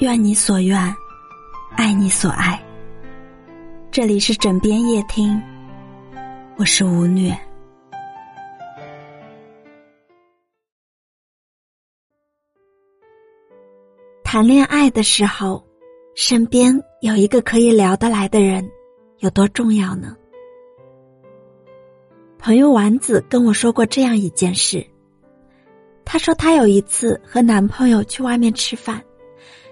愿你所愿，爱你所爱。这里是枕边夜听，我是吴虐。谈恋爱的时候，身边有一个可以聊得来的人，有多重要呢？朋友丸子跟我说过这样一件事。她说她有一次和男朋友去外面吃饭，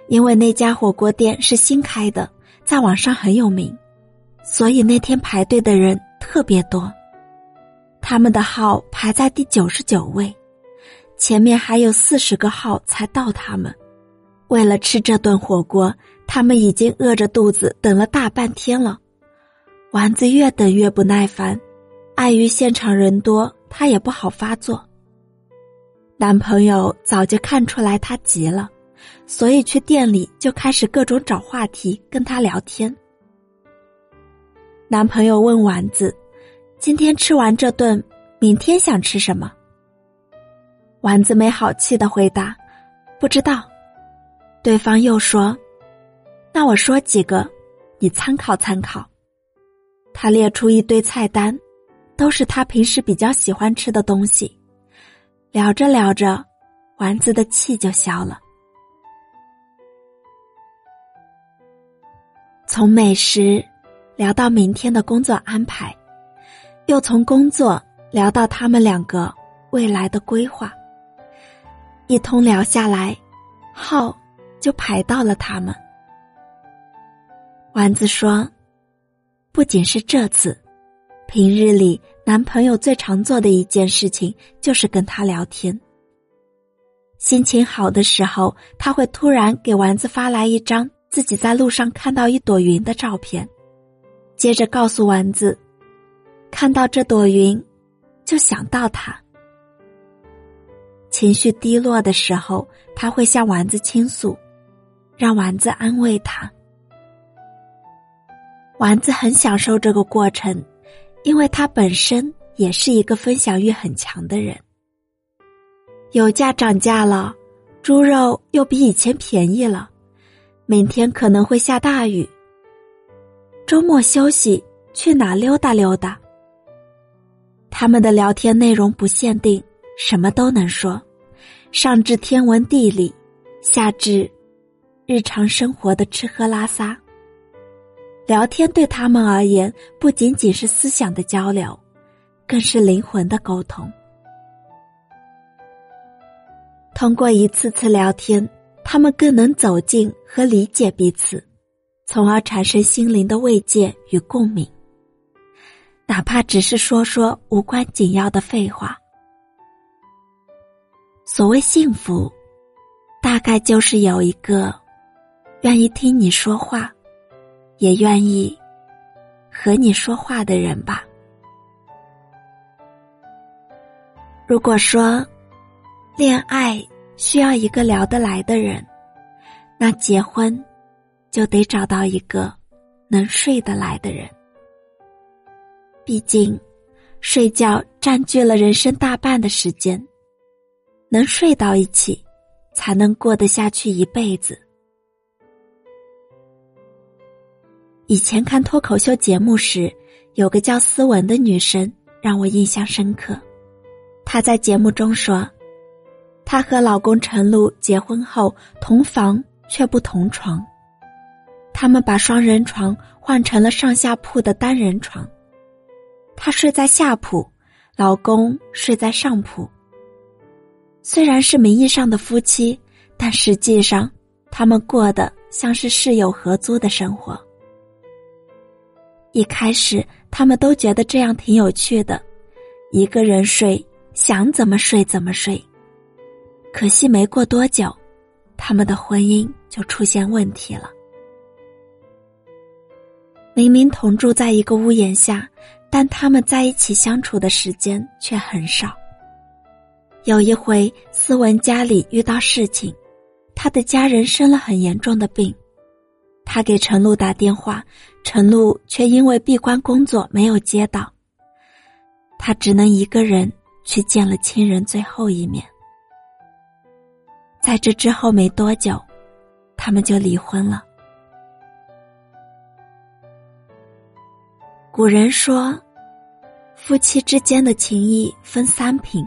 因为那家火锅店是新开的，在网上很有名，所以那天排队的人特别多。他们的号排在第九十九位，前面还有四十个号才到他们。为了吃这顿火锅，他们已经饿着肚子等了大半天了。丸子越等越不耐烦，碍于现场人多，他也不好发作。男朋友早就看出来他急了，所以去店里就开始各种找话题跟他聊天。男朋友问丸子：“今天吃完这顿，明天想吃什么？”丸子没好气的回答：“不知道。”对方又说：“那我说几个，你参考参考。”他列出一堆菜单，都是他平时比较喜欢吃的东西。聊着聊着，丸子的气就消了。从美食聊到明天的工作安排，又从工作聊到他们两个未来的规划。一通聊下来，号就排到了他们。丸子说：“不仅是这次，平日里。”男朋友最常做的一件事情就是跟他聊天。心情好的时候，他会突然给丸子发来一张自己在路上看到一朵云的照片，接着告诉丸子，看到这朵云，就想到他。情绪低落的时候，他会向丸子倾诉，让丸子安慰他。丸子很享受这个过程。因为他本身也是一个分享欲很强的人。油价涨价了，猪肉又比以前便宜了，明天可能会下大雨。周末休息去哪溜达溜达？他们的聊天内容不限定，什么都能说，上至天文地理，下至日常生活的吃喝拉撒。聊天对他们而言，不仅仅是思想的交流，更是灵魂的沟通。通过一次次聊天，他们更能走进和理解彼此，从而产生心灵的慰藉与共鸣。哪怕只是说说无关紧要的废话。所谓幸福，大概就是有一个愿意听你说话。也愿意和你说话的人吧。如果说恋爱需要一个聊得来的人，那结婚就得找到一个能睡得来的人。毕竟，睡觉占据了人生大半的时间，能睡到一起，才能过得下去一辈子。以前看脱口秀节目时，有个叫思文的女生让我印象深刻。她在节目中说，她和老公陈露结婚后同房却不同床，他们把双人床换成了上下铺的单人床。她睡在下铺，老公睡在上铺。虽然是名义上的夫妻，但实际上他们过的像是室友合租的生活。一开始，他们都觉得这样挺有趣的，一个人睡，想怎么睡怎么睡。可惜没过多久，他们的婚姻就出现问题了。明明同住在一个屋檐下，但他们在一起相处的时间却很少。有一回，思文家里遇到事情，他的家人生了很严重的病。他给陈露打电话，陈露却因为闭关工作没有接到。他只能一个人去见了亲人最后一面。在这之后没多久，他们就离婚了。古人说，夫妻之间的情谊分三品，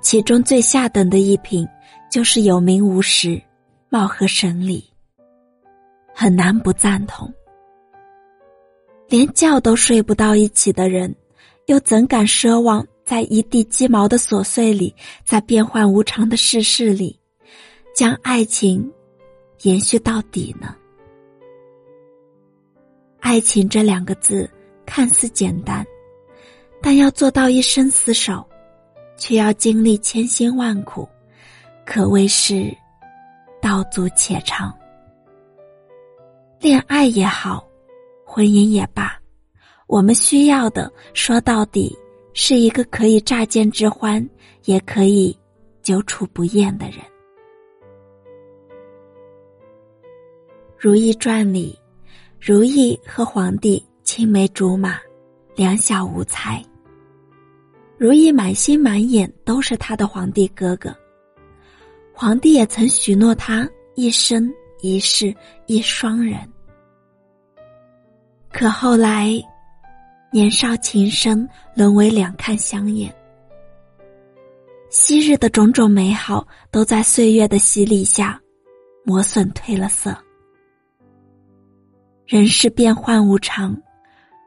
其中最下等的一品就是有名无实、貌合神离，很难不赞同。连觉都睡不到一起的人，又怎敢奢望在一地鸡毛的琐碎里，在变幻无常的世事里，将爱情延续到底呢？爱情这两个字。看似简单，但要做到一生厮守，却要经历千辛万苦，可谓是道阻且长。恋爱也好，婚姻也罢，我们需要的，说到底，是一个可以乍见之欢，也可以久处不厌的人。《如懿传》里，如懿和皇帝。青梅竹马，两小无猜。如意满心满眼都是他的皇帝哥哥，皇帝也曾许诺他一生一世一双人。可后来，年少情深沦为两看相厌，昔日的种种美好都在岁月的洗礼下磨损褪了色。人世变幻无常。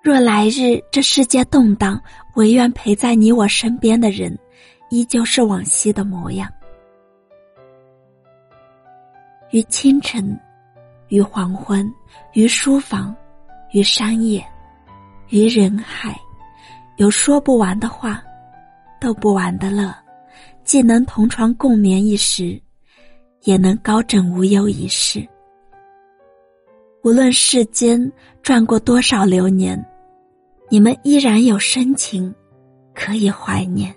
若来日这世界动荡，唯愿陪在你我身边的人，依旧是往昔的模样。于清晨，于黄昏，于书房，于山野，于人海，有说不完的话，逗不完的乐，既能同床共眠一时，也能高枕无忧一世。无论世间转过多少流年。你们依然有深情，可以怀念。